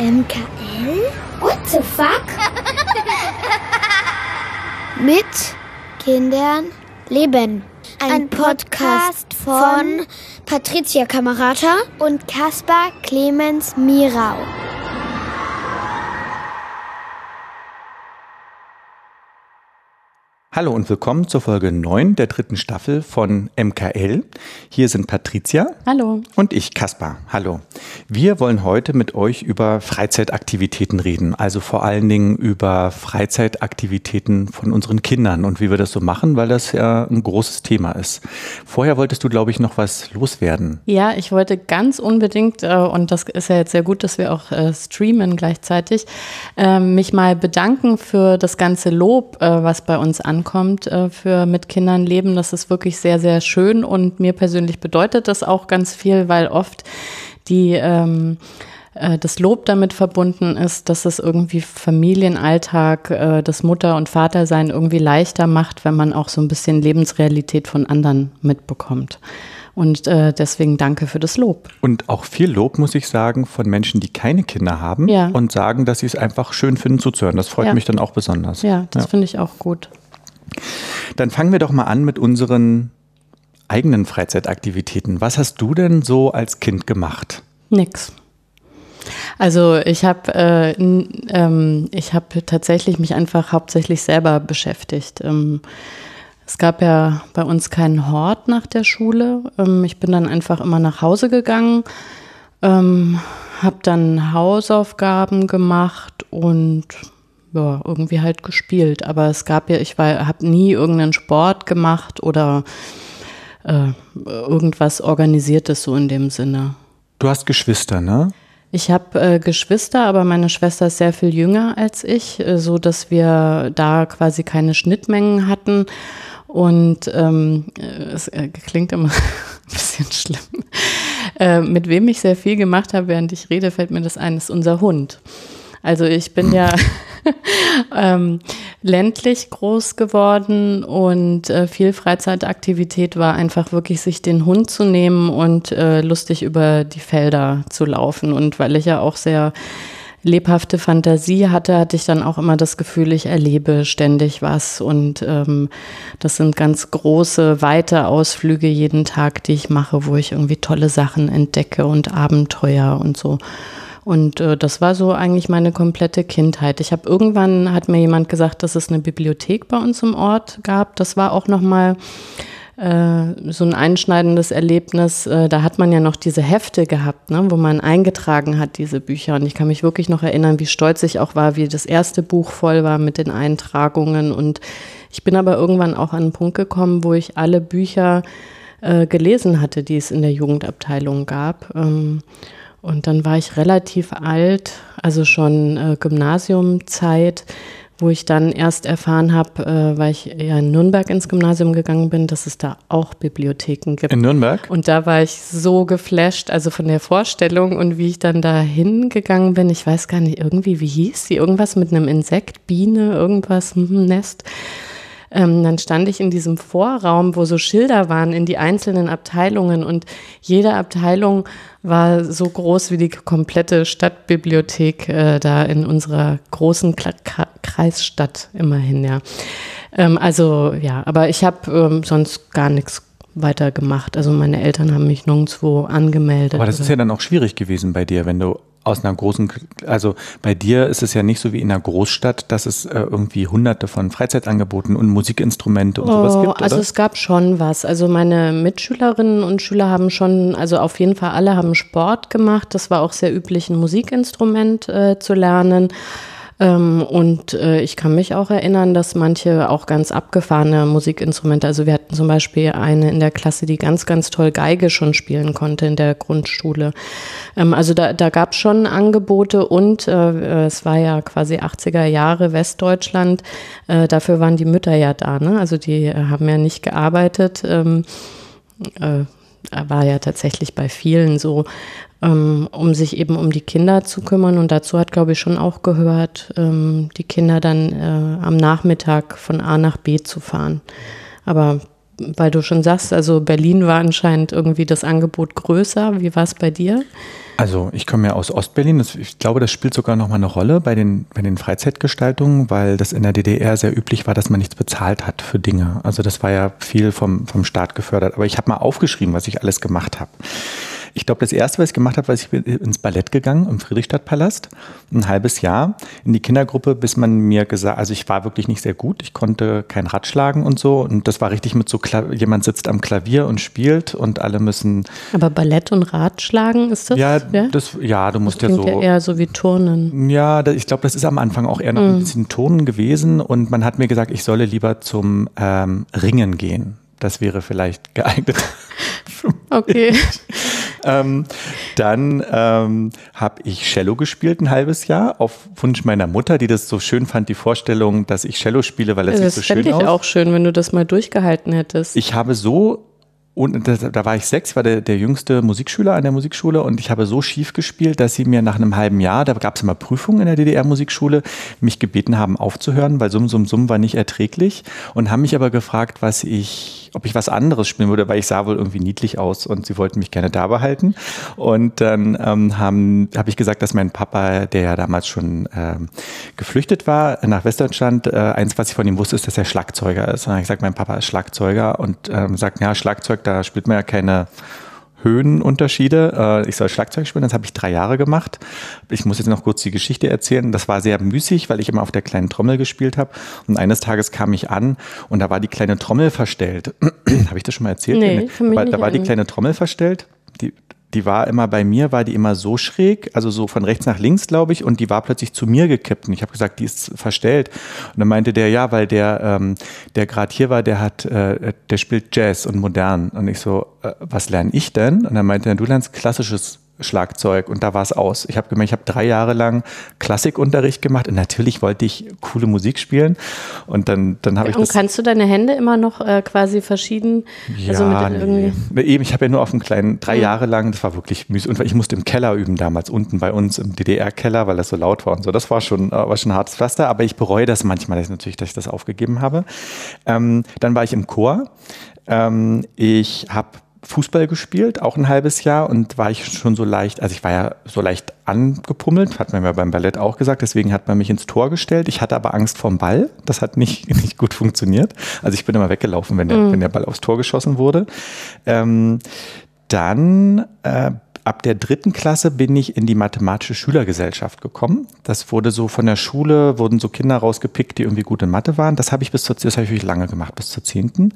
MKL? What the fuck? Mit Kindern leben. Ein, Podcast von Patricia Kamerata und Caspar Clemens Mirau. Hallo und willkommen zur Folge 9 der dritten Staffel von MKL. Hier sind Patricia. Hallo. Und ich, Kaspar. Hallo. Wir wollen heute mit euch über Freizeitaktivitäten reden. Also vor allen Dingen über Freizeitaktivitäten von unseren Kindern und wie wir das so machen, weil das ja ein großes Thema ist. Vorher wolltest du, glaube ich, noch was loswerden. Ja, ich wollte ganz unbedingt, äh, und das ist ja jetzt sehr gut, dass wir auch äh, streamen gleichzeitig, äh, mich mal bedanken für das ganze Lob, was bei uns ankommt ankommt äh, für mit Kindern leben. Das ist wirklich sehr, sehr schön und mir persönlich bedeutet das auch ganz viel, weil oft die ähm, äh, das Lob damit verbunden ist, dass es irgendwie Familienalltag, äh, das Mutter- und Vatersein irgendwie leichter macht, wenn man auch so ein bisschen Lebensrealität von anderen mitbekommt. Und äh, deswegen danke für das Lob. Und auch viel Lob, muss ich sagen, von Menschen, die keine Kinder haben ja. und sagen, dass sie es einfach schön finden zuzuhören. Das freut ja. mich dann auch besonders. Ja, das ja. finde ich auch gut. Dann fangen wir doch mal an mit unseren eigenen Freizeitaktivitäten. Was hast du denn so als Kind gemacht? Nix. Also ich habe äh, ähm, ich tatsächlich mich einfach hauptsächlich selber beschäftigt. Ähm, es gab ja bei uns keinen Hort nach der Schule. Ähm, ich bin dann einfach immer nach Hause gegangen, ähm, habe dann Hausaufgaben gemacht und ja, irgendwie halt gespielt. Aber es gab ja, ich habe nie irgendeinen Sport gemacht oder äh, irgendwas Organisiertes so in dem Sinne. Du hast Geschwister, ne? Ich habe äh, Geschwister, aber meine Schwester ist sehr viel jünger als ich, äh, so dass wir da quasi keine Schnittmengen hatten. Und ähm, es äh, klingt immer ein bisschen schlimm. Äh, mit wem ich sehr viel gemacht habe, während ich rede, fällt mir das ein, ist unser Hund. Also ich bin ja ähm, ländlich groß geworden und äh, viel Freizeitaktivität war einfach wirklich sich den Hund zu nehmen und äh, lustig über die Felder zu laufen. Und weil ich ja auch sehr lebhafte Fantasie hatte, hatte ich dann auch immer das Gefühl, ich erlebe ständig was. Und ähm, das sind ganz große, weite Ausflüge jeden Tag, die ich mache, wo ich irgendwie tolle Sachen entdecke und Abenteuer und so. Und äh, das war so eigentlich meine komplette Kindheit. Ich habe irgendwann hat mir jemand gesagt, dass es eine Bibliothek bei uns im Ort gab. Das war auch noch mal äh, so ein einschneidendes Erlebnis. Äh, da hat man ja noch diese Hefte gehabt, ne, wo man eingetragen hat diese Bücher. Und ich kann mich wirklich noch erinnern, wie stolz ich auch war, wie das erste Buch voll war mit den Eintragungen. Und ich bin aber irgendwann auch an einen Punkt gekommen, wo ich alle Bücher äh, gelesen hatte, die es in der Jugendabteilung gab. Ähm, und dann war ich relativ alt, also schon äh, Gymnasiumzeit, wo ich dann erst erfahren habe, äh, weil ich ja in Nürnberg ins Gymnasium gegangen bin, dass es da auch Bibliotheken gibt. In Nürnberg? Und da war ich so geflasht, also von der Vorstellung und wie ich dann da hingegangen bin. Ich weiß gar nicht, irgendwie, wie hieß sie? Irgendwas mit einem Insekt, Biene, irgendwas, hm, Nest. Ähm, dann stand ich in diesem Vorraum, wo so Schilder waren in die einzelnen Abteilungen und jede Abteilung war so groß wie die komplette Stadtbibliothek äh, da in unserer großen Kla Kreisstadt immerhin, ja. Ähm, also ja, aber ich habe ähm, sonst gar nichts weiter gemacht. Also meine Eltern haben mich nirgendwo angemeldet. Aber das ist ja dann auch schwierig gewesen bei dir, wenn du aus einer großen, also bei dir ist es ja nicht so wie in einer Großstadt, dass es äh, irgendwie hunderte von Freizeitangeboten und Musikinstrumente und oh, sowas gibt. Also es gab schon was. Also meine Mitschülerinnen und Schüler haben schon, also auf jeden Fall alle haben Sport gemacht. Das war auch sehr üblich, ein Musikinstrument äh, zu lernen. Ähm, und äh, ich kann mich auch erinnern, dass manche auch ganz abgefahrene Musikinstrumente, also wir hatten zum Beispiel eine in der Klasse, die ganz, ganz toll Geige schon spielen konnte in der Grundschule. Ähm, also da, da gab es schon Angebote und äh, es war ja quasi 80er Jahre Westdeutschland. Äh, dafür waren die Mütter ja da, ne? Also die äh, haben ja nicht gearbeitet. Ähm, äh, war ja tatsächlich bei vielen so ähm, um sich eben um die Kinder zu kümmern. Und dazu hat, glaube ich, schon auch gehört, ähm, die Kinder dann äh, am Nachmittag von A nach B zu fahren. Aber weil du schon sagst, also Berlin war anscheinend irgendwie das Angebot größer. Wie war es bei dir? Also ich komme ja aus Ostberlin. ich glaube, das spielt sogar nochmal eine Rolle bei den, bei den Freizeitgestaltungen, weil das in der DDR sehr üblich war, dass man nichts bezahlt hat für Dinge. Also das war ja viel vom, vom Staat gefördert. Aber ich habe mal aufgeschrieben, was ich alles gemacht habe. Ich glaube, das erste, was ich gemacht habe, war, ich bin ins Ballett gegangen im Friedrichstadtpalast. Ein halbes Jahr in die Kindergruppe, bis man mir gesagt, also ich war wirklich nicht sehr gut. Ich konnte kein Rad schlagen und so. Und das war richtig mit so, jemand sitzt am Klavier und spielt und alle müssen. Aber Ballett und Radschlagen ist das? Ja, ja? Das, ja du musst das ja so. Ja eher so wie Turnen. Ja, ich glaube, das ist am Anfang auch eher noch mm. ein bisschen Turnen gewesen. Und man hat mir gesagt, ich solle lieber zum ähm, Ringen gehen. Das wäre vielleicht geeignet. okay. ähm, dann ähm, habe ich Cello gespielt ein halbes Jahr auf Wunsch meiner Mutter, die das so schön fand, die Vorstellung, dass ich Cello spiele, weil das, ja, das sieht so schön aus. Das fände ich auch schön, wenn du das mal durchgehalten hättest. Ich habe so und da, da, war ich sechs, war der, der jüngste Musikschüler an der Musikschule und ich habe so schief gespielt, dass sie mir nach einem halben Jahr, da gab es immer Prüfungen in der DDR-Musikschule, mich gebeten haben aufzuhören, weil Summ, Summ, Summ war nicht erträglich und haben mich aber gefragt, was ich, ob ich was anderes spielen würde, weil ich sah wohl irgendwie niedlich aus und sie wollten mich gerne da behalten. Und dann ähm, habe ich gesagt, dass mein Papa, der ja damals schon ähm, geflüchtet war nach Westdeutschland, äh, eins, was ich von ihm wusste, ist, dass er Schlagzeuger ist. Und ich gesagt, mein Papa ist Schlagzeuger und ähm, sagt, ja, Schlagzeug da spielt man ja keine Höhenunterschiede. Äh, ich soll Schlagzeug spielen, das habe ich drei Jahre gemacht. Ich muss jetzt noch kurz die Geschichte erzählen. Das war sehr müßig, weil ich immer auf der kleinen Trommel gespielt habe. Und eines Tages kam ich an und da war die kleine Trommel verstellt. habe ich das schon mal erzählt? Nee, da war, da war die kleine Trommel verstellt. Die, die war immer bei mir, war die immer so schräg, also so von rechts nach links, glaube ich, und die war plötzlich zu mir gekippt. Und ich habe gesagt, die ist verstellt. Und dann meinte der, ja, weil der, ähm, der gerade hier war, der hat, äh, der spielt Jazz und modern. Und ich so, äh, was lerne ich denn? Und dann meinte er, du lernst klassisches Schlagzeug und da war es aus. Ich habe gemerkt, ich habe drei Jahre lang Klassikunterricht gemacht und natürlich wollte ich coole Musik spielen und dann, dann habe ich und kannst du deine Hände immer noch äh, quasi verschieden? Also ja, also nee. eben, ich habe ja nur auf einem kleinen, drei ja. Jahre lang, das war wirklich müßig und ich musste im Keller üben damals, unten bei uns im DDR-Keller, weil das so laut war und so. Das war schon, äh, war schon ein hartes Pflaster, aber ich bereue das manchmal, dass ich natürlich, dass ich das aufgegeben habe. Ähm, dann war ich im Chor. Ähm, ich habe Fußball gespielt, auch ein halbes Jahr und war ich schon so leicht, also ich war ja so leicht angepummelt, hat man ja beim Ballett auch gesagt, deswegen hat man mich ins Tor gestellt. Ich hatte aber Angst vorm Ball, das hat nicht, nicht gut funktioniert. Also ich bin immer weggelaufen, wenn der, mhm. wenn der Ball aufs Tor geschossen wurde. Ähm, dann äh, ab der dritten Klasse bin ich in die mathematische Schülergesellschaft gekommen. Das wurde so von der Schule, wurden so Kinder rausgepickt, die irgendwie gut in Mathe waren. Das habe ich bis zur, das habe ich wirklich lange gemacht, bis zur zehnten.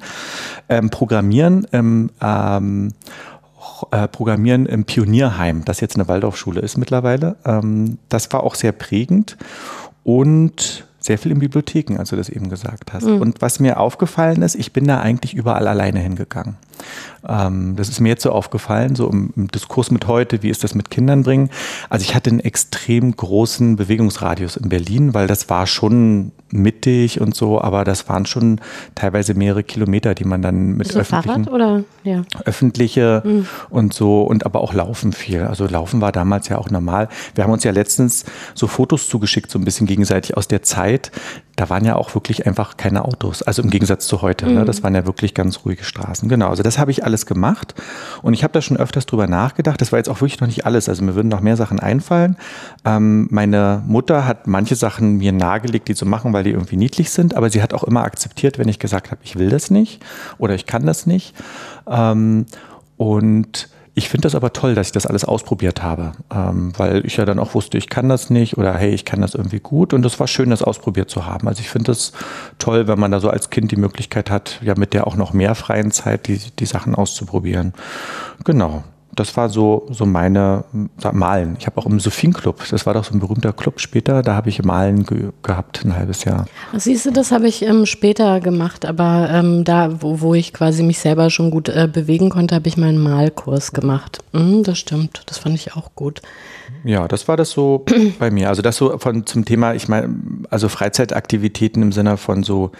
Ähm, Programmieren im, ähm, äh, Programmieren im Pionierheim, das jetzt eine Waldorfschule ist mittlerweile. Ähm, das war auch sehr prägend und sehr viel in Bibliotheken, als du das eben gesagt hast. Mhm. Und was mir aufgefallen ist, ich bin da eigentlich überall alleine hingegangen. Ähm, das ist mir jetzt so aufgefallen, so im, im, Diskurs mit heute, wie ist das mit Kindern bringen. Also ich hatte einen extrem großen Bewegungsradius in Berlin, weil das war schon mittig und so, aber das waren schon teilweise mehrere Kilometer, die man dann mit so öffentlichen, Fahrrad oder ja. öffentliche mhm. und so und aber auch Laufen viel. Also Laufen war damals ja auch normal. Wir haben uns ja letztens so Fotos zugeschickt, so ein bisschen gegenseitig aus der Zeit. Da waren ja auch wirklich einfach keine Autos. Also im Gegensatz zu heute. Mhm. Ne? Das waren ja wirklich ganz ruhige Straßen. Genau. Also das habe ich alles gemacht und ich habe da schon öfters drüber nachgedacht. Das war jetzt auch wirklich noch nicht alles. Also mir würden noch mehr Sachen einfallen. Ähm, meine Mutter hat manche Sachen mir nahegelegt, die zu machen, weil die irgendwie niedlich sind, aber sie hat auch immer akzeptiert, wenn ich gesagt habe, ich will das nicht oder ich kann das nicht. Ähm, und ich finde das aber toll, dass ich das alles ausprobiert habe, ähm, weil ich ja dann auch wusste, ich kann das nicht oder hey, ich kann das irgendwie gut und es war schön, das ausprobiert zu haben. Also ich finde es toll, wenn man da so als Kind die Möglichkeit hat, ja mit der auch noch mehr freien Zeit die, die Sachen auszuprobieren. Genau das war so, so meine Malen. Ich habe auch im Sophienen-Club, das war doch so ein berühmter Club später, da habe ich Malen ge gehabt, ein halbes Jahr. Siehst du, das habe ich ähm, später gemacht, aber ähm, da, wo, wo ich quasi mich selber schon gut äh, bewegen konnte, habe ich meinen Malkurs gemacht. Mhm, das stimmt, das fand ich auch gut. Ja, das war das so bei mir. Also das so von zum Thema, ich meine, also Freizeitaktivitäten im Sinne von so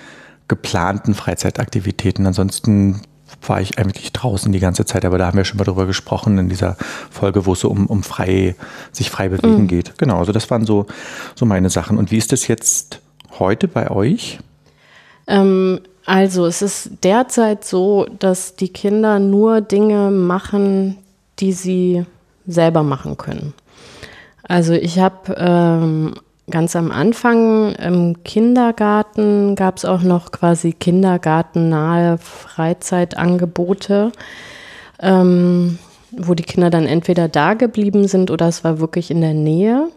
geplanten Freizeitaktivitäten. Ansonsten war ich eigentlich draußen die ganze Zeit, aber da haben wir schon mal drüber gesprochen in dieser Folge, wo es so um, um frei, sich frei bewegen mhm. geht. Genau, also das waren so, so meine Sachen. Und wie ist das jetzt heute bei euch? Ähm, Also es ist derzeit so, dass die Kinder nur Dinge machen, die sie selber machen können. Also ich habe ähm, ganz am Anfang im Kindergarten gab es auch noch quasi kindergartennahe Freizeitangebote, ähm, wo die Kinder dann entweder da geblieben sind oder es war wirklich in der Nähe.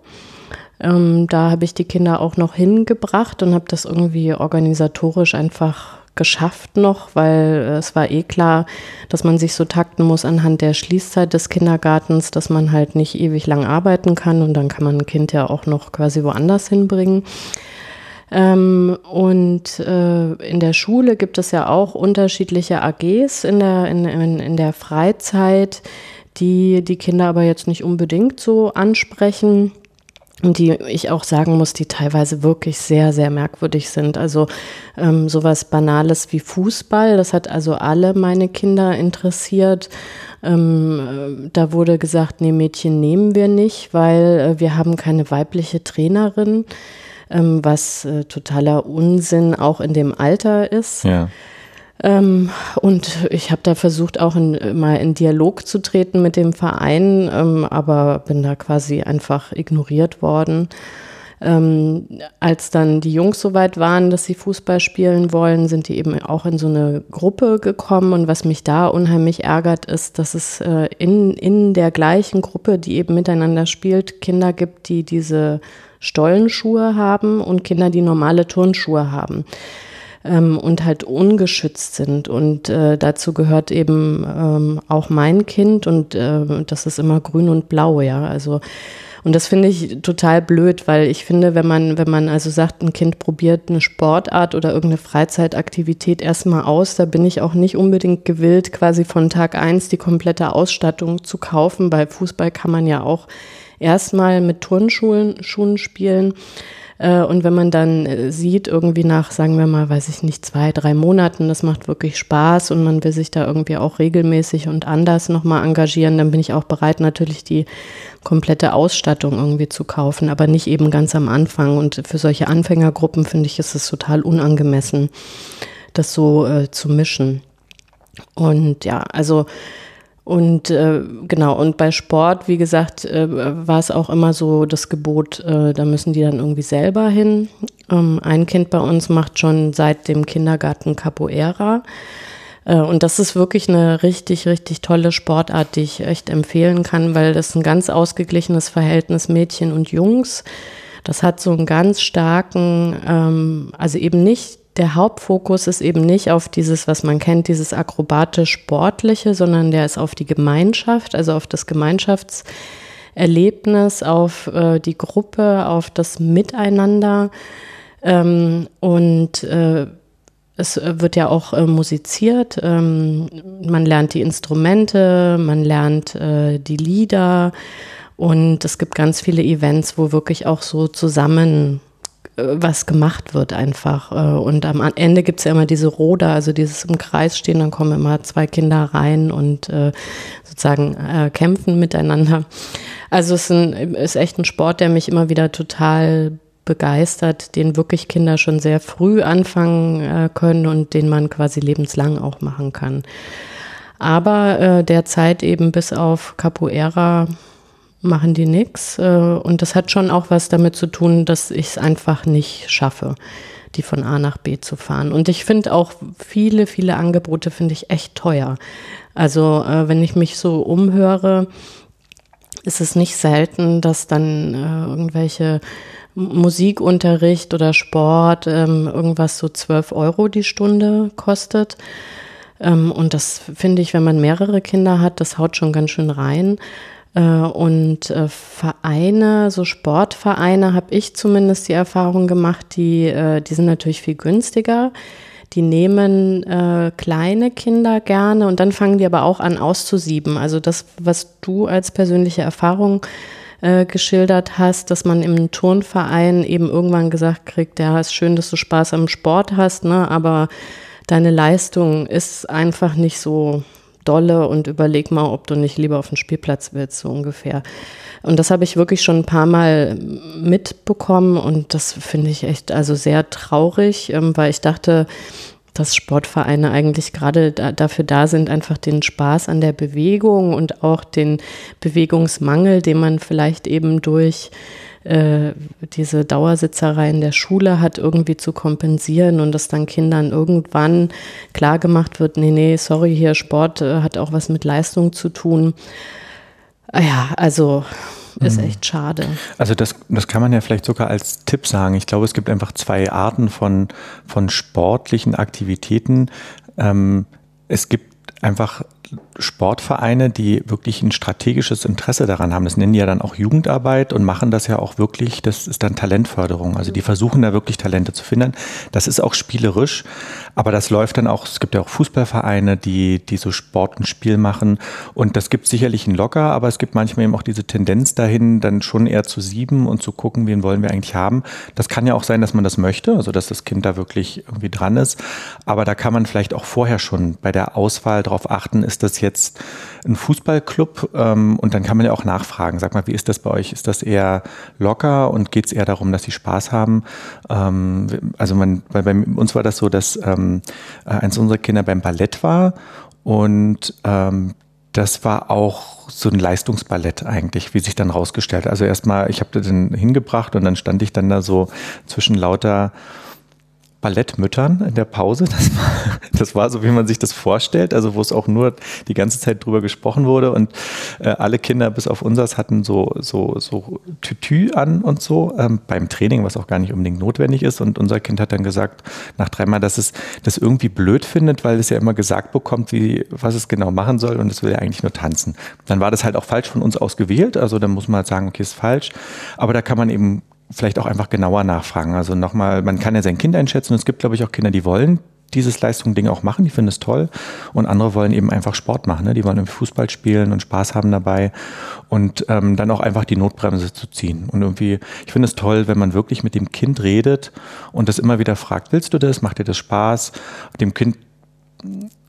Ähm, da habe ich die Kinder auch noch hingebracht und habe das irgendwie organisatorisch einfach geschafft noch, weil äh, es war eh klar, dass man sich so takten muss anhand der Schließzeit des Kindergartens, dass man halt nicht ewig lang arbeiten kann und dann kann man ein Kind ja auch noch quasi woanders hinbringen. Ähm, und äh, in der Schule gibt es ja auch unterschiedliche AGs in der, in, in, in der Freizeit, die die Kinder aber jetzt nicht unbedingt so ansprechen die ich auch sagen muss, die teilweise wirklich sehr, sehr merkwürdig sind. Also ähm, sowas Banales wie Fußball, das hat also alle meine Kinder interessiert. Ähm, äh, da wurde gesagt, nee, Mädchen nehmen wir nicht, weil äh, wir haben keine weibliche Trainerin, ähm, was äh, totaler Unsinn auch in dem Alter ist. Ja. Ähm, und ich habe da versucht, auch in, mal in Dialog zu treten mit dem Verein, ähm, aber bin da quasi einfach ignoriert worden. Ähm, als dann die Jungs so weit waren, dass sie Fußball spielen wollen, sind die eben auch in so eine Gruppe gekommen. Und was mich da unheimlich ärgert, ist, dass es äh, in, in der gleichen Gruppe, die eben miteinander spielt, Kinder gibt, die diese Stollenschuhe haben und Kinder, die normale Turnschuhe haben ähm, und halt ungeschützt sind. Und äh, dazu gehört eben ähm, auch mein Kind und äh, das ist immer grün und blau, ja. Also und das finde ich total blöd, weil ich finde, wenn man, wenn man also sagt, ein Kind probiert eine Sportart oder irgendeine Freizeitaktivität erstmal aus, da bin ich auch nicht unbedingt gewillt, quasi von Tag eins die komplette Ausstattung zu kaufen. Bei Fußball kann man ja auch erstmal mit Turnschuhen Schuhen spielen. Äh, und wenn man dann äh, sieht, irgendwie nach, sagen wir mal, weiß ich nicht, zwei, drei Monaten, das macht wirklich Spaß und man will sich da irgendwie auch regelmäßig und anders nochmal engagieren, dann bin ich auch bereit, natürlich die komplette Ausstattung irgendwie zu kaufen, aber nicht eben ganz am Anfang. Und für solche Anfängergruppen finde ich, ist es total unangemessen, das so äh, zu mischen. Und ja, also und äh, genau, und bei Sport, wie gesagt, äh, war es auch immer so das Gebot, äh, da müssen die dann irgendwie selber hin. Ähm, ein Kind bei uns macht schon seit dem Kindergarten Capoeira. Äh, und das ist wirklich eine richtig, richtig tolle Sportart, die ich echt empfehlen kann, weil das ein ganz ausgeglichenes Verhältnis Mädchen und Jungs. Das hat so einen ganz starken, ähm, also eben nicht der Hauptfokus ist eben nicht auf dieses, was man kennt, dieses akrobatisch-sportliche, sondern der ist auf die Gemeinschaft, also auf das Gemeinschaftserlebnis, auf äh, die Gruppe, auf das Miteinander. Ähm, und äh, es wird ja auch äh, musiziert. Ähm, man lernt die Instrumente, man lernt äh, die Lieder. Und es gibt ganz viele Events, wo wirklich auch so zusammen was gemacht wird einfach. Äh, und am Ende gibt es ja immer diese Roda, also dieses im Kreis stehen, dann kommen immer zwei Kinder rein und äh, sozusagen kämpfen miteinander. Also es ist, ein, ist echt ein Sport, der mich immer wieder total begeistert, den wirklich Kinder schon sehr früh anfangen können und den man quasi lebenslang auch machen kann. Aber äh, derzeit eben bis auf Capoeira machen die nichts. Äh, und das hat schon auch was damit zu tun, dass ich es einfach nicht schaffe, die von A nach B zu fahren. Und ich finde auch viele, viele Angebote finde ich echt teuer. Also äh, wenn ich mich so umhöre, ist es nicht selten, dass dann äh, irgendwelche Musikunterricht oder Sport ähm, irgendwas so 12 Euro die Stunde kostet. Ähm, und das finde ich, wenn man mehrere Kinder hat, das haut schon ganz schön rein. Äh, und äh, Vereine, so Sportvereine, habe ich zumindest die Erfahrung gemacht, die, äh, die sind natürlich viel günstiger. Die nehmen äh, kleine Kinder gerne und dann fangen die aber auch an auszusieben. Also das, was du als persönliche Erfahrung äh, geschildert hast, dass man im Turnverein eben irgendwann gesagt kriegt, ja, ist schön, dass du Spaß am Sport hast, ne, aber deine Leistung ist einfach nicht so dolle und überleg mal, ob du nicht lieber auf den Spielplatz willst, so ungefähr. Und das habe ich wirklich schon ein paar Mal mitbekommen und das finde ich echt also sehr traurig, ähm, weil ich dachte, dass Sportvereine eigentlich gerade da, dafür da sind, einfach den Spaß an der Bewegung und auch den Bewegungsmangel, den man vielleicht eben durch äh, diese Dauersitzerei in der Schule hat, irgendwie zu kompensieren und dass dann Kindern irgendwann klar gemacht wird, nee, nee, sorry, hier Sport äh, hat auch was mit Leistung zu tun. Ah ja, also ist mhm. echt schade. Also das, das kann man ja vielleicht sogar als Tipp sagen. Ich glaube, es gibt einfach zwei Arten von, von sportlichen Aktivitäten. Ähm, es gibt einfach Sportvereine, die wirklich ein strategisches Interesse daran haben. Das nennen die ja dann auch Jugendarbeit und machen das ja auch wirklich, das ist dann Talentförderung. Also die versuchen da wirklich Talente zu finden. Das ist auch spielerisch, aber das läuft dann auch, es gibt ja auch Fußballvereine, die, die so Sport und Spiel machen und das gibt sicherlich ein Locker, aber es gibt manchmal eben auch diese Tendenz dahin, dann schon eher zu sieben und zu gucken, wen wollen wir eigentlich haben. Das kann ja auch sein, dass man das möchte, also dass das Kind da wirklich irgendwie dran ist, aber da kann man vielleicht auch vorher schon bei der Auswahl darauf achten, ist das jetzt jetzt ein Fußballclub ähm, und dann kann man ja auch nachfragen. Sag mal, wie ist das bei euch? Ist das eher locker und geht es eher darum, dass sie Spaß haben? Ähm, also man, weil bei uns war das so, dass ähm, eins unserer Kinder beim Ballett war und ähm, das war auch so ein Leistungsballett eigentlich, wie sich dann rausgestellt. Also erstmal, ich habe den hingebracht und dann stand ich dann da so zwischen lauter Ballettmüttern in der Pause. Das war, das war so, wie man sich das vorstellt, also wo es auch nur die ganze Zeit drüber gesprochen wurde und äh, alle Kinder bis auf unseres hatten so, so, so Tütü an und so ähm, beim Training, was auch gar nicht unbedingt notwendig ist. Und unser Kind hat dann gesagt, nach dreimal, dass es das irgendwie blöd findet, weil es ja immer gesagt bekommt, wie, was es genau machen soll und es will ja eigentlich nur tanzen. Dann war das halt auch falsch von uns aus gewählt, also dann muss man halt sagen, okay, ist falsch. Aber da kann man eben vielleicht auch einfach genauer nachfragen. Also nochmal, man kann ja sein Kind einschätzen. Es gibt, glaube ich, auch Kinder, die wollen dieses Leistung-Ding auch machen, die finden es toll. Und andere wollen eben einfach Sport machen. Ne? Die wollen irgendwie Fußball spielen und Spaß haben dabei. Und ähm, dann auch einfach die Notbremse zu ziehen. Und irgendwie, ich finde es toll, wenn man wirklich mit dem Kind redet und das immer wieder fragt, willst du das? Macht dir das Spaß? Dem Kind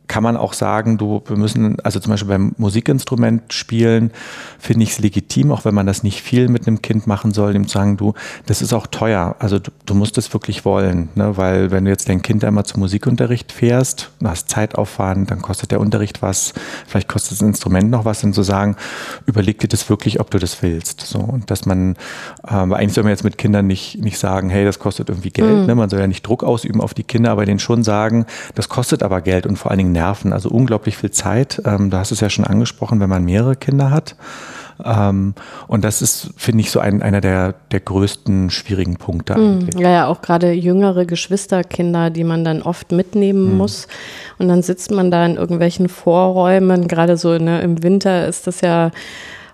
kann man auch sagen, du, wir müssen, also zum Beispiel beim Musikinstrument spielen, finde ich es legitim, auch wenn man das nicht viel mit einem Kind machen soll, dem zu sagen, du, das ist auch teuer. Also du, du musst es wirklich wollen, ne? weil wenn du jetzt dein Kind einmal zum Musikunterricht fährst, hast Zeitaufwand, dann kostet der Unterricht was, vielleicht kostet das Instrument noch was, dann zu sagen, überleg dir das wirklich, ob du das willst. So, und dass man, ähm, eigentlich soll man jetzt mit Kindern nicht, nicht sagen, hey, das kostet irgendwie Geld, mhm. ne? man soll ja nicht Druck ausüben auf die Kinder, aber denen schon sagen, das kostet aber Geld und vor allen Dingen Nerven, also unglaublich viel Zeit. Ähm, du hast es ja schon angesprochen, wenn man mehrere Kinder hat. Ähm, und das ist, finde ich, so ein, einer der, der größten schwierigen Punkte hm. eigentlich. Ja, ja, auch gerade jüngere Geschwisterkinder, die man dann oft mitnehmen mhm. muss. Und dann sitzt man da in irgendwelchen Vorräumen, gerade so ne, im Winter ist das ja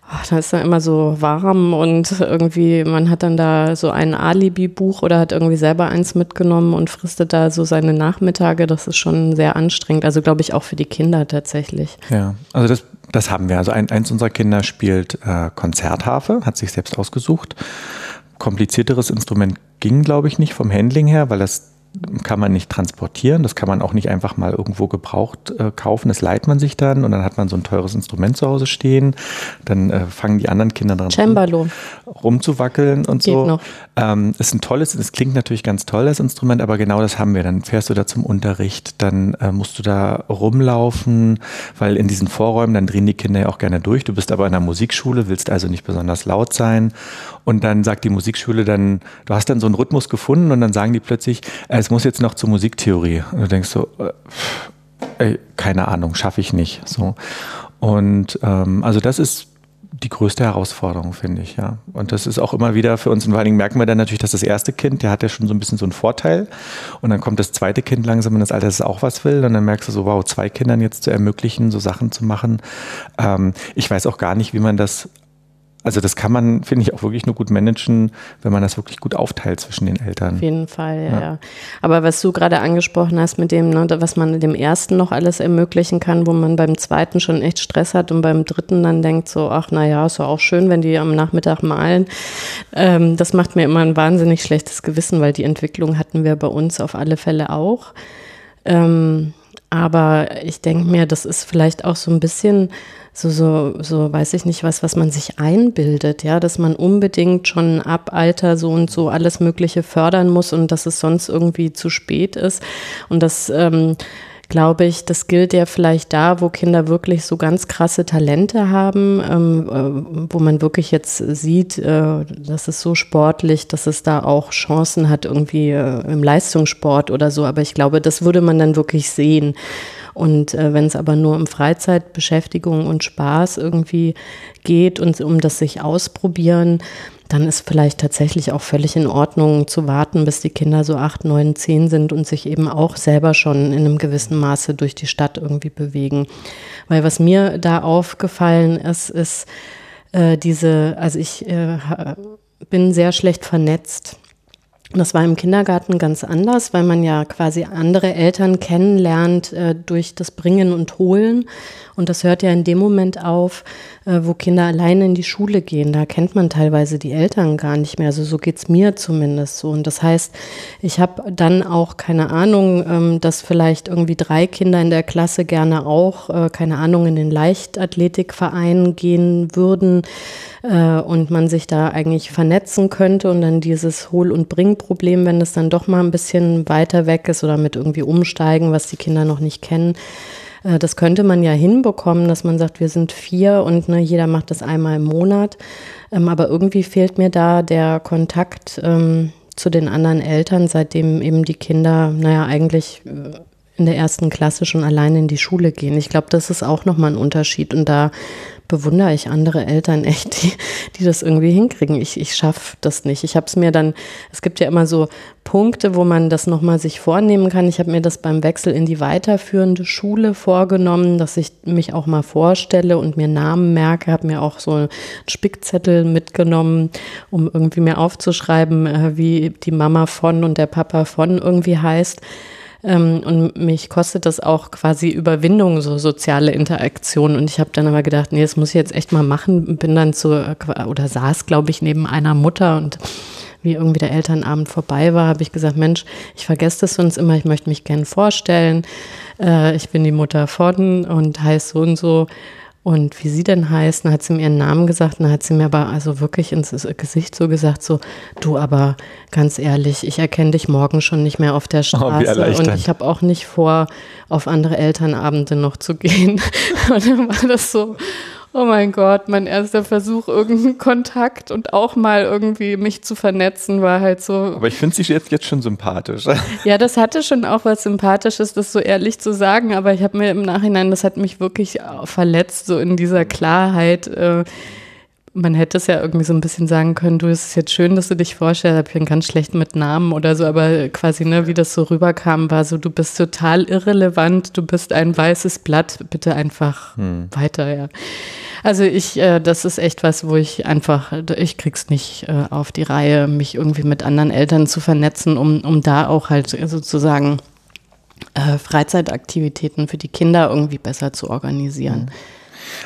ach, da ist dann immer so warm und irgendwie, man hat dann da so ein Alibi-Buch oder hat irgendwie selber eins mitgenommen und fristet da so seine Nachmittage. Das ist schon sehr anstrengend. Also glaube ich auch für die Kinder tatsächlich. Ja, also das, das haben wir. Also ein, eins unserer Kinder spielt äh, Konzertharfe, hat sich selbst ausgesucht. Komplizierteres Instrument ging, glaube ich, nicht vom Handling her, weil das kann man nicht transportieren, das kann man auch nicht einfach mal irgendwo gebraucht äh, kaufen, das leiht man sich dann und dann hat man so ein teures Instrument zu Hause stehen, dann äh, fangen die anderen Kinder daran Cembalo. rumzuwackeln und Geht so. Ähm, ist ein tolles, es klingt natürlich ganz toll, das Instrument, aber genau das haben wir. Dann fährst du da zum Unterricht, dann äh, musst du da rumlaufen, weil in diesen Vorräumen, dann drehen die Kinder ja auch gerne durch. Du bist aber in einer Musikschule, willst also nicht besonders laut sein und dann sagt die Musikschule dann, du hast dann so einen Rhythmus gefunden und dann sagen die plötzlich, äh, es muss jetzt noch zur Musiktheorie. Und du denkst so, äh, ey, keine Ahnung, schaffe ich nicht. So. Und ähm, also das ist die größte Herausforderung, finde ich, ja. Und das ist auch immer wieder für uns, und vor allen Dingen merken wir dann natürlich, dass das erste Kind, der hat ja schon so ein bisschen so einen Vorteil. Und dann kommt das zweite Kind langsam in das Alter, das auch was will. Und dann merkst du so, wow, zwei Kindern jetzt zu ermöglichen, so Sachen zu machen. Ähm, ich weiß auch gar nicht, wie man das also das kann man, finde ich, auch wirklich nur gut managen, wenn man das wirklich gut aufteilt zwischen den Eltern. Auf jeden Fall, ja. ja. Aber was du gerade angesprochen hast mit dem, ne, was man dem ersten noch alles ermöglichen kann, wo man beim zweiten schon echt Stress hat und beim dritten dann denkt so, ach naja, ist ja auch schön, wenn die am Nachmittag malen. Ähm, das macht mir immer ein wahnsinnig schlechtes Gewissen, weil die Entwicklung hatten wir bei uns auf alle Fälle auch. Ähm, Aber ich denke mir, das ist vielleicht auch so ein bisschen so, so, so, weiß ich nicht was, was man sich einbildet, ja, dass man unbedingt schon ab Alter so und so alles Mögliche fördern muss und dass es sonst irgendwie zu spät ist. Und das, ähm, glaube ich, das gilt ja vielleicht da, wo Kinder wirklich so ganz krasse Talente haben, ähm, äh, wo man wirklich jetzt sieht, äh, dass es so sportlich, dass es da auch Chancen hat, irgendwie äh, im Leistungssport oder so. Aber ich glaube, das würde man dann wirklich sehen. Und äh, wenn es aber nur um Freizeitbeschäftigung und Spaß irgendwie geht und um das sich ausprobieren, dann ist vielleicht tatsächlich auch völlig in Ordnung zu warten, bis die Kinder so acht, neun, zehn sind und sich eben auch selber schon in einem gewissen Maße durch die Stadt irgendwie bewegen. Weil was mir da aufgefallen ist, ist äh, diese, also ich äh, bin sehr schlecht vernetzt. Das war im Kindergarten ganz anders, weil man ja quasi andere Eltern kennenlernt äh, durch das Bringen und Holen. Und das hört ja in dem Moment auf, äh, wo Kinder alleine in die Schule gehen. Da kennt man teilweise die Eltern gar nicht mehr. Also so geht's mir zumindest so. Und das heißt, ich habe dann auch keine Ahnung, ähm, dass vielleicht irgendwie drei Kinder in der Klasse gerne auch, äh, keine Ahnung, in den Leichtathletikverein gehen würden äh, und man sich da eigentlich vernetzen könnte und dann dieses Hol- und Bring-Problem, wenn es dann doch mal ein bisschen weiter weg ist oder mit irgendwie umsteigen, was die Kinder noch nicht kennen. Äh, das könnte man ja hinbekommen, dass man sagt, wir sind vier und ne, jeder macht das einmal im Monat. Ähm, aber irgendwie fehlt mir da der Kontakt ähm, zu den anderen Eltern, seitdem eben die Kinder, naja, eigentlich äh, in der ersten Klasse schon alleine in die Schule gehen. Ich glaube, das ist auch nochmal ein Unterschied. Und da bewundere ich andere Eltern echt, die, die das irgendwie hinkriegen. Ich, ich schaffe das nicht. Ich habe es mir dann, es gibt ja immer so Punkte, wo man das nochmal sich vornehmen kann. Ich habe mir das beim Wechsel in die weiterführende Schule vorgenommen, dass ich mich auch mal vorstelle und mir Namen merke. Habe mir auch so einen Spickzettel mitgenommen, um irgendwie mir aufzuschreiben, äh, wie die Mama von und der Papa von irgendwie heißt. Ähm, und mich kostet das auch quasi Überwindung, so soziale Interaktion. Und ich habe dann aber gedacht, nee, das muss ich jetzt echt mal machen. Bin dann zu, oder saß, glaube ich, neben einer Mutter und wie irgendwie der Elternabend vorbei war, habe ich gesagt, Mensch, ich vergesse das sonst immer, ich möchte mich gerne vorstellen. Äh, ich bin die Mutter von und heiße so und so und wie sie denn heißt. Dann hat sie mir ihren Namen gesagt, dann hat sie mir aber also wirklich ins Gesicht so gesagt, so, du aber ganz ehrlich, ich erkenne dich morgen schon nicht mehr auf der oh, Straße oh, und ich habe auch nicht vor, auf andere Elternabende noch zu gehen. und dann war das so, oh mein Gott, mein erster Versuch, irgendeinen Kontakt und auch mal irgendwie mich zu vernetzen, war halt so. Aber ich finde sie jetzt, jetzt schon sympathisch. Ja, das hatte schon auch was Sympathisches, das so ehrlich zu sagen, aber ich habe mir im Nachhinein, das hat mich wirklich verletzt, so in dieser Klarheit. Äh, man hätte es ja irgendwie so ein bisschen sagen können, du, es ist jetzt schön, dass du dich vorstellst, ich bin ganz schlecht mit Namen oder so, aber quasi, ne, wie das so rüberkam, war so, du bist total irrelevant, du bist ein weißes Blatt, bitte einfach hm. weiter, ja. Also ich, äh, das ist echt was, wo ich einfach, ich krieg's nicht äh, auf die Reihe, mich irgendwie mit anderen Eltern zu vernetzen, um, um da auch halt sozusagen äh, Freizeitaktivitäten für die Kinder irgendwie besser zu organisieren. Mhm.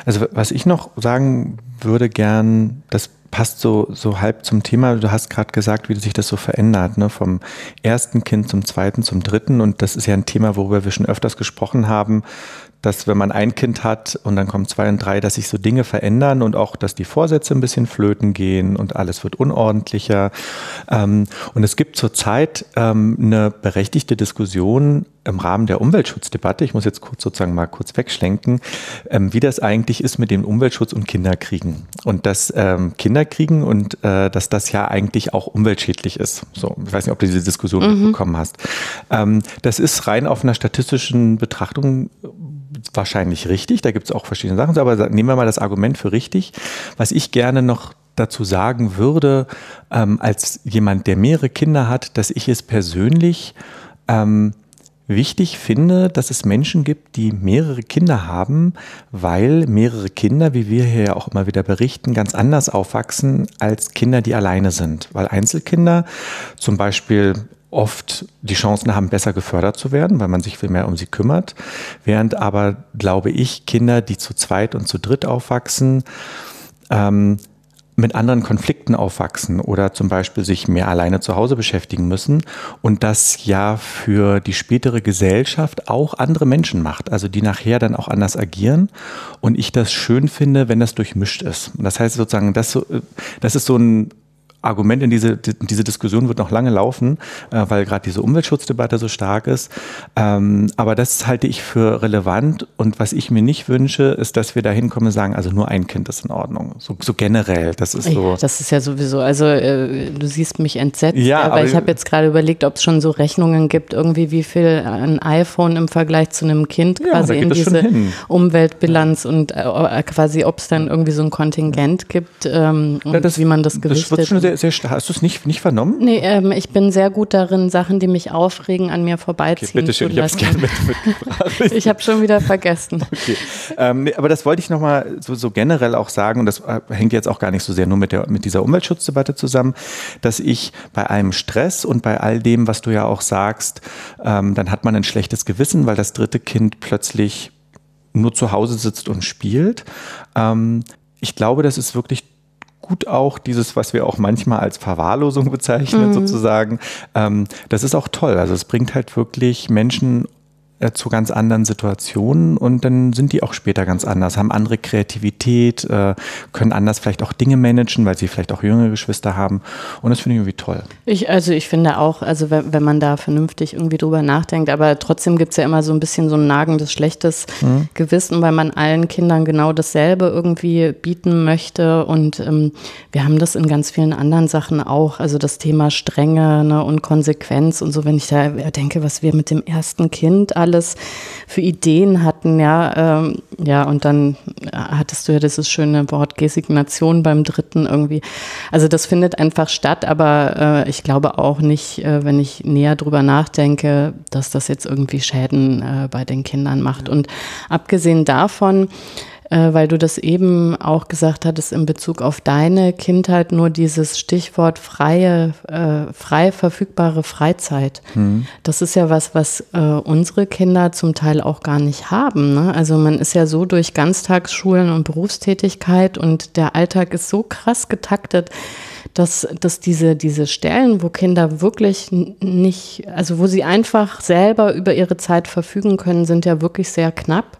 Also was ich noch sagen würde gern, das passt so, so halb zum Thema. Du hast gerade gesagt, wie sich das so verändert, ne? vom ersten Kind zum zweiten, zum dritten. Und das ist ja ein Thema, worüber wir schon öfters gesprochen haben, dass wenn man ein Kind hat und dann kommen zwei und drei, dass sich so Dinge verändern und auch, dass die Vorsätze ein bisschen flöten gehen und alles wird unordentlicher. Ähm, und es gibt zurzeit ähm, eine berechtigte Diskussion im Rahmen der Umweltschutzdebatte, ich muss jetzt kurz sozusagen mal kurz wegschlenken, ähm, wie das eigentlich ist mit dem Umweltschutz und Kinderkriegen. Und dass Kinderkriegen und äh, dass das ja eigentlich auch umweltschädlich ist. So, ich weiß nicht, ob du diese Diskussion mhm. mitbekommen hast. das ist rein auf einer statistischen Betrachtung wahrscheinlich richtig. Da gibt es auch verschiedene Sachen. Aber nehmen wir mal das Argument für richtig. Was ich gerne noch dazu sagen würde, ähm, als jemand, der mehrere Kinder hat, dass ich es persönlich ähm, wichtig finde, dass es Menschen gibt, die mehrere Kinder haben, weil mehrere Kinder, wie wir hier ja auch immer wieder berichten, ganz anders aufwachsen als Kinder, die alleine sind. Weil Einzelkinder zum Beispiel oft die Chancen haben, besser gefördert zu werden, weil man sich viel mehr um sie kümmert. Während aber, glaube ich, Kinder, die zu zweit und zu dritt aufwachsen, ähm, mit anderen Konflikten aufwachsen oder zum Beispiel sich mehr alleine zu Hause beschäftigen müssen und das ja für die spätere Gesellschaft auch andere Menschen macht, also die nachher dann auch anders agieren und ich das schön finde, wenn das durchmischt ist. Das heißt sozusagen, das, das ist so ein Argument in diese, diese Diskussion wird noch lange laufen, äh, weil gerade diese Umweltschutzdebatte so stark ist. Ähm, aber das halte ich für relevant. Und was ich mir nicht wünsche, ist, dass wir da hinkommen und sagen, also nur ein Kind ist in Ordnung. So, so generell. Das ist so. Ja, das ist ja sowieso, also äh, du siehst mich entsetzt, ja, aber ich habe jetzt gerade überlegt, ob es schon so Rechnungen gibt, irgendwie wie viel ein iPhone im Vergleich zu einem Kind ja, quasi in diese Umweltbilanz und äh, quasi, ob es dann irgendwie so ein Kontingent gibt ähm, und das, wie man das gewichtet. Das wird schon sehr, sehr Hast du es nicht, nicht vernommen? Nee, ähm, ich bin sehr gut darin, Sachen, die mich aufregen, an mir vorbeiziehen okay, bitte schön. Ich habe gerne mit, mitgebracht. ich habe schon wieder vergessen. Okay. Ähm, nee, aber das wollte ich nochmal so, so generell auch sagen, und das äh, hängt jetzt auch gar nicht so sehr nur mit, der, mit dieser Umweltschutzdebatte zusammen, dass ich bei allem Stress und bei all dem, was du ja auch sagst, ähm, dann hat man ein schlechtes Gewissen, weil das dritte Kind plötzlich nur zu Hause sitzt und spielt. Ähm, ich glaube, das ist wirklich gut auch dieses, was wir auch manchmal als Verwahrlosung bezeichnen, mhm. sozusagen. Ähm, das ist auch toll. Also es bringt halt wirklich Menschen äh, zu ganz anderen Situationen und dann sind die auch später ganz anders, haben andere Kreativität, äh, können anders vielleicht auch Dinge managen, weil sie vielleicht auch jüngere Geschwister haben und das finde ich irgendwie toll. Ich, also ich finde auch, also wenn, wenn man da vernünftig irgendwie drüber nachdenkt, aber trotzdem gibt es ja immer so ein bisschen so ein nagendes, schlechtes mhm. Gewissen, weil man allen Kindern genau dasselbe irgendwie bieten möchte und ähm, wir haben das in ganz vielen anderen Sachen auch, also das Thema Strenge ne, und Konsequenz und so, wenn ich da denke, was wir mit dem ersten Kind alle alles für Ideen hatten, ja, ähm, ja, und dann hattest du ja dieses schöne Wort Gesignation beim dritten irgendwie. Also das findet einfach statt, aber äh, ich glaube auch nicht, äh, wenn ich näher drüber nachdenke, dass das jetzt irgendwie Schäden äh, bei den Kindern macht. Und abgesehen davon, äh, weil du das eben auch gesagt hattest in Bezug auf deine Kindheit, nur dieses Stichwort freie, äh, frei verfügbare Freizeit. Mhm. Das ist ja was, was äh, unsere Kinder zum Teil auch gar nicht haben. Ne? Also man ist ja so durch Ganztagsschulen und Berufstätigkeit und der Alltag ist so krass getaktet, dass, dass diese, diese Stellen, wo Kinder wirklich nicht, also wo sie einfach selber über ihre Zeit verfügen können, sind ja wirklich sehr knapp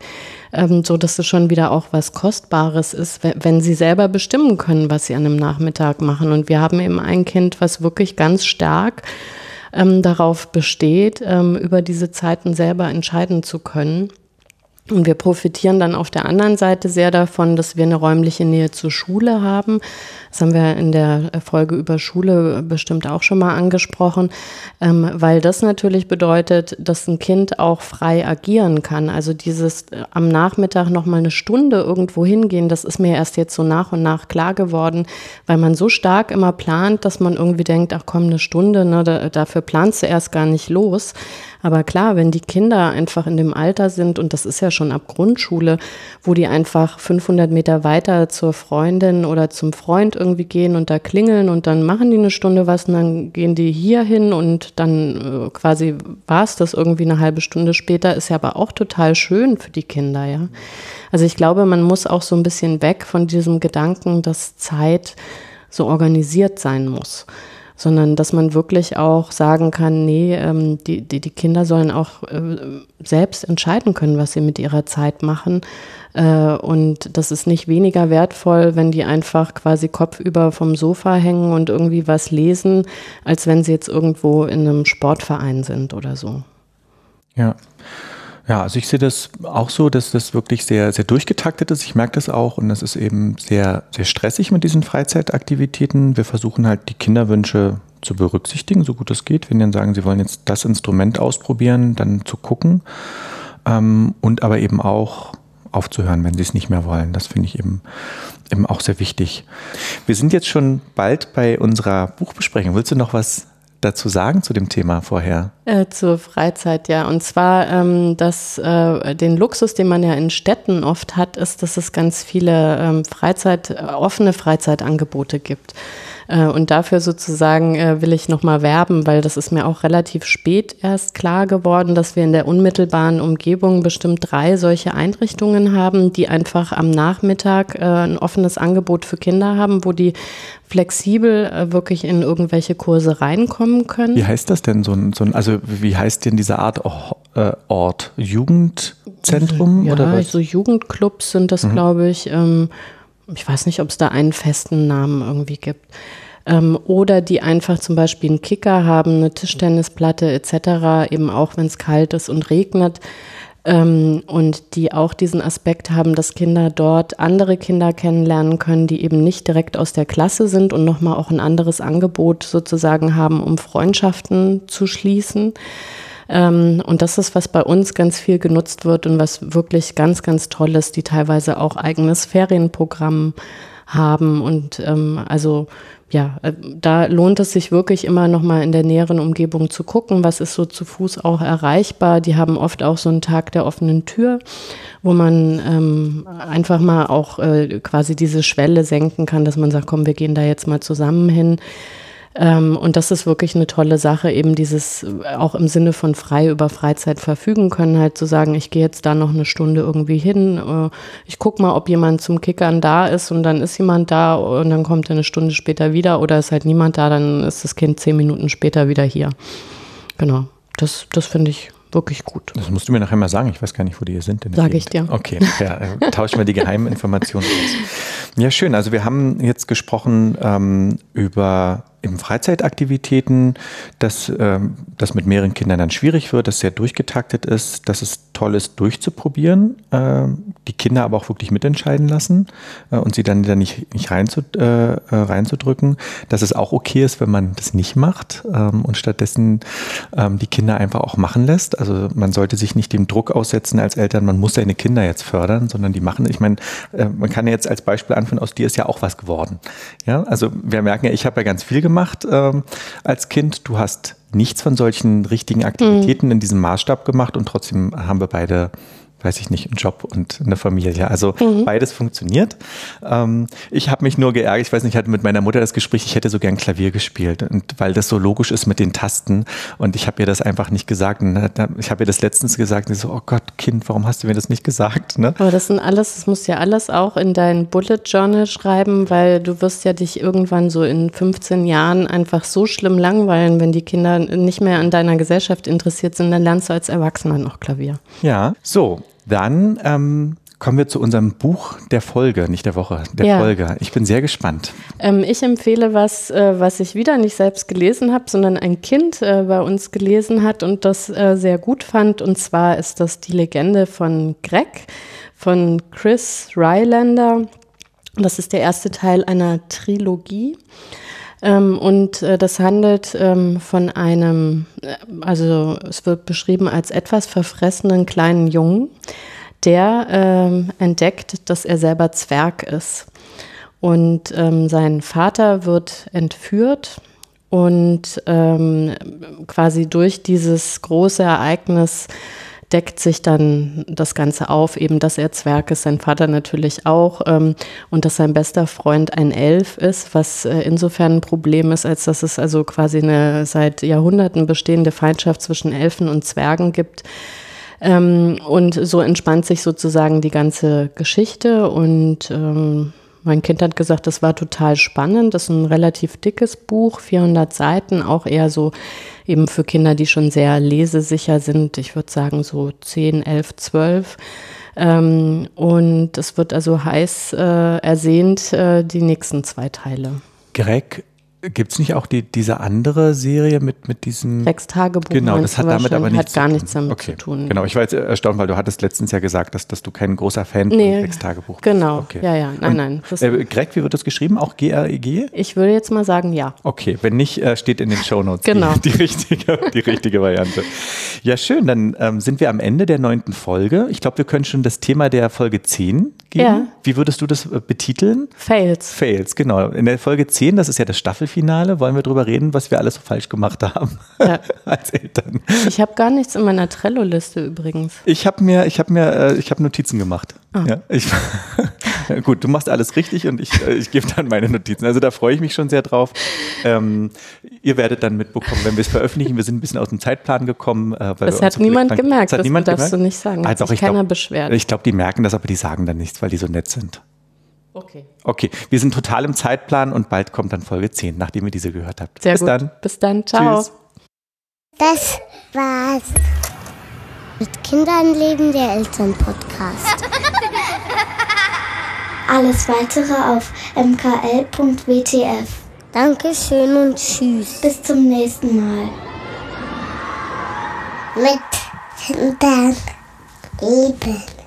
ähm, so dass es schon wieder auch was Kostbares ist, wenn, sie selber bestimmen können, was sie an einem Nachmittag machen. Und wir haben eben ein Kind, was wirklich ganz stark ähm, darauf besteht, ähm, über diese Zeiten selber entscheiden zu können. Und wir profitieren dann auf der anderen Seite sehr davon, dass wir eine räumliche Nähe zur Schule haben. Das haben wir in der Folge über Schule bestimmt auch schon mal angesprochen, ähm, weil das natürlich bedeutet, dass ein Kind auch frei agieren kann. Also dieses äh, am Nachmittag noch mal eine Stunde irgendwo hingehen, das ist mir erst jetzt so nach und nach klar geworden, weil man so stark immer plant, dass man irgendwie denkt, ach komm, eine Stunde, ne, da, dafür planst du erst gar nicht los. Aber klar, wenn die Kinder einfach in dem Alter sind, und das ist ja schon ab Grundschule, wo die einfach 500 Meter weiter zur Freundin oder zum Freund irgendwie gehen und da klingeln und dann machen die eine Stunde was und dann gehen die hier hin und dann äh, quasi war es das irgendwie eine halbe Stunde später, ist ja aber auch total schön für die Kinder, ja. Also ich glaube, man muss auch so ein bisschen weg von diesem Gedanken, dass Zeit so organisiert sein muss sondern dass man wirklich auch sagen kann, nee, ähm, die, die, die Kinder sollen auch äh, selbst entscheiden können, was sie mit ihrer Zeit machen. Äh, und das ist nicht weniger wertvoll, wenn die einfach quasi kopfüber vom Sofa hängen und irgendwie was lesen, als wenn sie jetzt irgendwo in einem Sportverein sind oder so. Ja. Ja, also ich sehe das auch so, dass das wirklich sehr, sehr durchgetaktet ist. Ich merke das auch und das ist eben sehr, sehr stressig mit diesen Freizeitaktivitäten. Wir versuchen halt die Kinderwünsche zu berücksichtigen, so gut es geht. Wenn die dann sagen, sie wollen jetzt das Instrument ausprobieren, dann zu gucken ähm, und aber eben auch aufzuhören, wenn sie es nicht mehr wollen. Das finde ich eben, eben auch sehr wichtig. Wir sind jetzt schon bald bei unserer Buchbesprechung. Willst du noch was dazu sagen zu dem Thema vorher? Äh, zur Freizeit, ja. Und zwar, ähm, dass äh, den Luxus, den man ja in Städten oft hat, ist, dass es ganz viele ähm, Freizeit, äh, offene Freizeitangebote gibt. Äh, und dafür sozusagen äh, will ich nochmal werben, weil das ist mir auch relativ spät erst klar geworden, dass wir in der unmittelbaren Umgebung bestimmt drei solche Einrichtungen haben, die einfach am Nachmittag äh, ein offenes Angebot für Kinder haben, wo die flexibel wirklich in irgendwelche Kurse reinkommen können. Wie heißt das denn so ein, so ein also wie heißt denn diese Art äh, Ort? Jugendzentrum ja, oder was? so Jugendclubs sind das, mhm. glaube ich. Ähm, ich weiß nicht, ob es da einen festen Namen irgendwie gibt. Ähm, oder die einfach zum Beispiel einen Kicker haben, eine Tischtennisplatte etc., eben auch wenn es kalt ist und regnet. Ähm, und die auch diesen Aspekt haben, dass Kinder dort andere Kinder kennenlernen können, die eben nicht direkt aus der Klasse sind und nochmal auch ein anderes Angebot sozusagen haben, um Freundschaften zu schließen. Ähm, und das ist, was bei uns ganz viel genutzt wird und was wirklich ganz, ganz toll ist, die teilweise auch eigenes Ferienprogramm haben und ähm, also ja, äh, da lohnt es sich wirklich immer noch mal in der näheren Umgebung zu gucken, was ist so zu Fuß auch erreichbar. Die haben oft auch so einen Tag der offenen Tür, wo man ähm, einfach mal auch äh, quasi diese Schwelle senken kann, dass man sagt, komm, wir gehen da jetzt mal zusammen hin. Ähm, und das ist wirklich eine tolle Sache, eben dieses äh, auch im Sinne von frei über Freizeit verfügen können, halt zu sagen, ich gehe jetzt da noch eine Stunde irgendwie hin, äh, ich gucke mal, ob jemand zum Kickern da ist und dann ist jemand da und dann kommt er eine Stunde später wieder oder ist halt niemand da, dann ist das Kind zehn Minuten später wieder hier. Genau, das, das finde ich wirklich gut. Das musst du mir nachher mal sagen. Ich weiß gar nicht, wo die hier sind. Sage ich dir. Okay, ja, äh, tauschen wir die geheimen Informationen aus. Ja, schön. Also wir haben jetzt gesprochen ähm, über eben Freizeitaktivitäten, dass ähm, das mit mehreren Kindern dann schwierig wird, dass sehr durchgetaktet ist, dass es toll ist, durchzuprobieren, äh, die Kinder aber auch wirklich mitentscheiden lassen äh, und sie dann, dann nicht, nicht reinzu, äh, äh, reinzudrücken, dass es auch okay ist, wenn man das nicht macht ähm, und stattdessen ähm, die Kinder einfach auch machen lässt. Also man sollte sich nicht dem Druck aussetzen als Eltern, man muss seine Kinder jetzt fördern, sondern die machen, ich meine, äh, man kann ja jetzt als Beispiel anführen, aus dir ist ja auch was geworden. Ja, also wir merken ja, ich habe ja ganz viel gemacht gemacht ähm, als Kind. Du hast nichts von solchen richtigen Aktivitäten mhm. in diesem Maßstab gemacht und trotzdem haben wir beide weiß ich nicht, einen Job und eine Familie. Also mhm. beides funktioniert. Ähm, ich habe mich nur geärgert, ich weiß nicht, ich hatte mit meiner Mutter das Gespräch, ich hätte so gern Klavier gespielt. Und weil das so logisch ist mit den Tasten. Und ich habe ihr das einfach nicht gesagt. Und ich habe ihr das letztens gesagt und sie so, oh Gott, Kind, warum hast du mir das nicht gesagt? Ne? Aber das sind alles, das musst ja alles auch in dein Bullet Journal schreiben, weil du wirst ja dich irgendwann so in 15 Jahren einfach so schlimm langweilen, wenn die Kinder nicht mehr an deiner Gesellschaft interessiert sind, dann lernst du als Erwachsener noch Klavier. Ja, so. Dann ähm, kommen wir zu unserem Buch der Folge, nicht der Woche, der ja. Folge. Ich bin sehr gespannt. Ähm, ich empfehle was, äh, was ich wieder nicht selbst gelesen habe, sondern ein Kind äh, bei uns gelesen hat und das äh, sehr gut fand. Und zwar ist das die Legende von Greg von Chris Rylander. Das ist der erste Teil einer Trilogie. Ähm, und äh, das handelt ähm, von einem, äh, also es wird beschrieben als etwas verfressenen kleinen Jungen, der ähm, entdeckt, dass er selber Zwerg ist. Und ähm, sein Vater wird entführt und ähm, quasi durch dieses große Ereignis deckt sich dann das Ganze auf, eben dass er Zwerg ist, sein Vater natürlich auch ähm, und dass sein bester Freund ein Elf ist, was äh, insofern ein Problem ist, als dass es also quasi eine seit Jahrhunderten bestehende Feindschaft zwischen Elfen und Zwergen gibt. Ähm, und so entspannt sich sozusagen die ganze Geschichte und ähm, mein Kind hat gesagt, das war total spannend. Das ist ein relativ dickes Buch, 400 Seiten, auch eher so eben für Kinder, die schon sehr lesesicher sind. Ich würde sagen so 10, 11, 12. Ähm, und es wird also heiß äh, ersehnt, äh, die nächsten zwei Teile. Greg Gibt es nicht auch die, diese andere Serie mit, mit diesem. Rex Tagebuch. Genau, das hat damit aber nichts hat gar nichts damit okay. zu tun. Genau, ich war jetzt erstaunt, weil du hattest letztens ja gesagt, dass, dass du kein großer Fan nee, von Rex Tagebuch bist. Genau, okay. ja, ja, nein, nein. Und, äh, Greg, wie wird das geschrieben? Auch G-R-E-G? -E ich würde jetzt mal sagen, ja. Okay, wenn nicht, äh, steht in den Shownotes genau. die, die, richtige, die richtige Variante. Ja, schön, dann ähm, sind wir am Ende der neunten Folge. Ich glaube, wir können schon das Thema der Folge 10 geben. Ja. Wie würdest du das äh, betiteln? Fails. Fails, genau. In der Folge 10, das ist ja das Staffelfinale, wollen wir drüber reden, was wir alles so falsch gemacht haben Ja. als Eltern. Ich habe gar nichts in meiner Trello-Liste übrigens. Ich habe mir, ich habe mir, äh, ich habe Notizen gemacht. Ja, ich, gut, du machst alles richtig und ich, äh, ich gebe dann meine Notizen. Also da freue ich mich schon sehr drauf. Ähm, ihr werdet dann mitbekommen, wenn wir es veröffentlichen. Wir sind ein bisschen aus dem Zeitplan gekommen. Äh, Das hat niemand gemerkt, Das hat das niemand darfst gemerkt? du nicht sagen. Ah, doch, sich ich keiner glaub, beschwert. Ich glaube, die merken das, aber die sagen dann nichts, weil die so nett sind. Okay. Okay, wir sind total im Zeitplan und bald kommt dann Folge 10, nachdem ihr diese gehört habt. Sehr Bis gut. dann. Bis dann. Ciao. Tschüss. Das war's. Mit Kindern leben der Elternpodcast. Alles weitere auf mkl.wtf. Dankeschön und tschüss. Bis zum nächsten Mal. Mit Kindern leben.